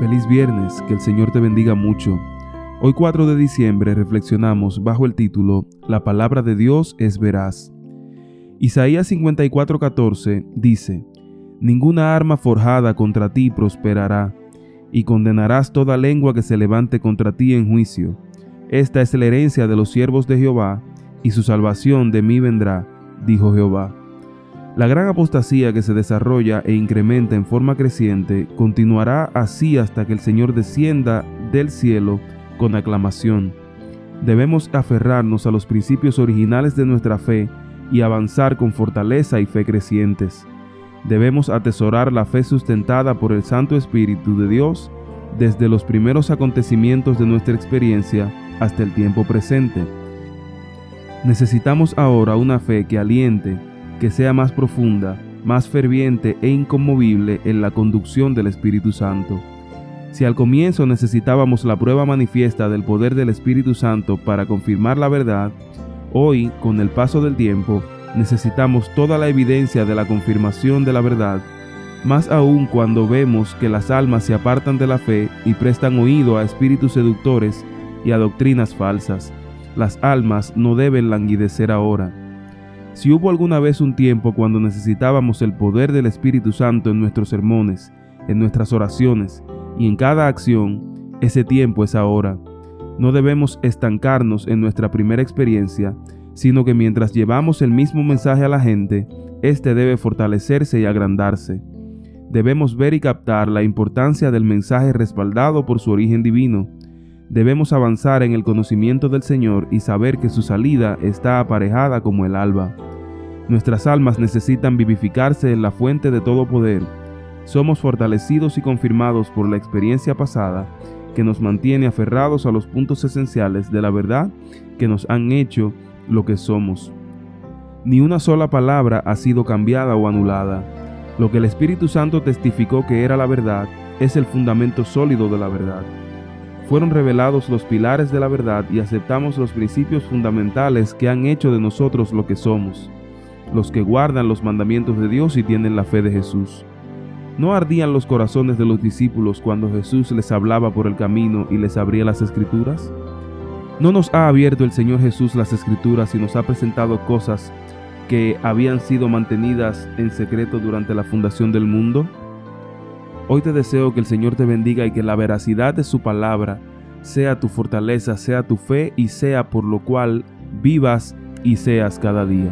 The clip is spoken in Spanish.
Feliz viernes, que el Señor te bendiga mucho. Hoy 4 de diciembre reflexionamos bajo el título La palabra de Dios es veraz. Isaías 54:14 dice, Ninguna arma forjada contra ti prosperará, y condenarás toda lengua que se levante contra ti en juicio. Esta es la herencia de los siervos de Jehová, y su salvación de mí vendrá, dijo Jehová. La gran apostasía que se desarrolla e incrementa en forma creciente continuará así hasta que el Señor descienda del cielo con aclamación. Debemos aferrarnos a los principios originales de nuestra fe y avanzar con fortaleza y fe crecientes. Debemos atesorar la fe sustentada por el Santo Espíritu de Dios desde los primeros acontecimientos de nuestra experiencia hasta el tiempo presente. Necesitamos ahora una fe que aliente, que sea más profunda, más ferviente e inconmovible en la conducción del Espíritu Santo. Si al comienzo necesitábamos la prueba manifiesta del poder del Espíritu Santo para confirmar la verdad, hoy, con el paso del tiempo, necesitamos toda la evidencia de la confirmación de la verdad, más aún cuando vemos que las almas se apartan de la fe y prestan oído a espíritus seductores y a doctrinas falsas. Las almas no deben languidecer ahora. Si hubo alguna vez un tiempo cuando necesitábamos el poder del Espíritu Santo en nuestros sermones, en nuestras oraciones y en cada acción, ese tiempo es ahora. No debemos estancarnos en nuestra primera experiencia, sino que mientras llevamos el mismo mensaje a la gente, éste debe fortalecerse y agrandarse. Debemos ver y captar la importancia del mensaje respaldado por su origen divino. Debemos avanzar en el conocimiento del Señor y saber que su salida está aparejada como el alba. Nuestras almas necesitan vivificarse en la fuente de todo poder. Somos fortalecidos y confirmados por la experiencia pasada que nos mantiene aferrados a los puntos esenciales de la verdad que nos han hecho lo que somos. Ni una sola palabra ha sido cambiada o anulada. Lo que el Espíritu Santo testificó que era la verdad es el fundamento sólido de la verdad. Fueron revelados los pilares de la verdad y aceptamos los principios fundamentales que han hecho de nosotros lo que somos los que guardan los mandamientos de Dios y tienen la fe de Jesús. ¿No ardían los corazones de los discípulos cuando Jesús les hablaba por el camino y les abría las escrituras? ¿No nos ha abierto el Señor Jesús las escrituras y nos ha presentado cosas que habían sido mantenidas en secreto durante la fundación del mundo? Hoy te deseo que el Señor te bendiga y que la veracidad de su palabra sea tu fortaleza, sea tu fe y sea por lo cual vivas y seas cada día.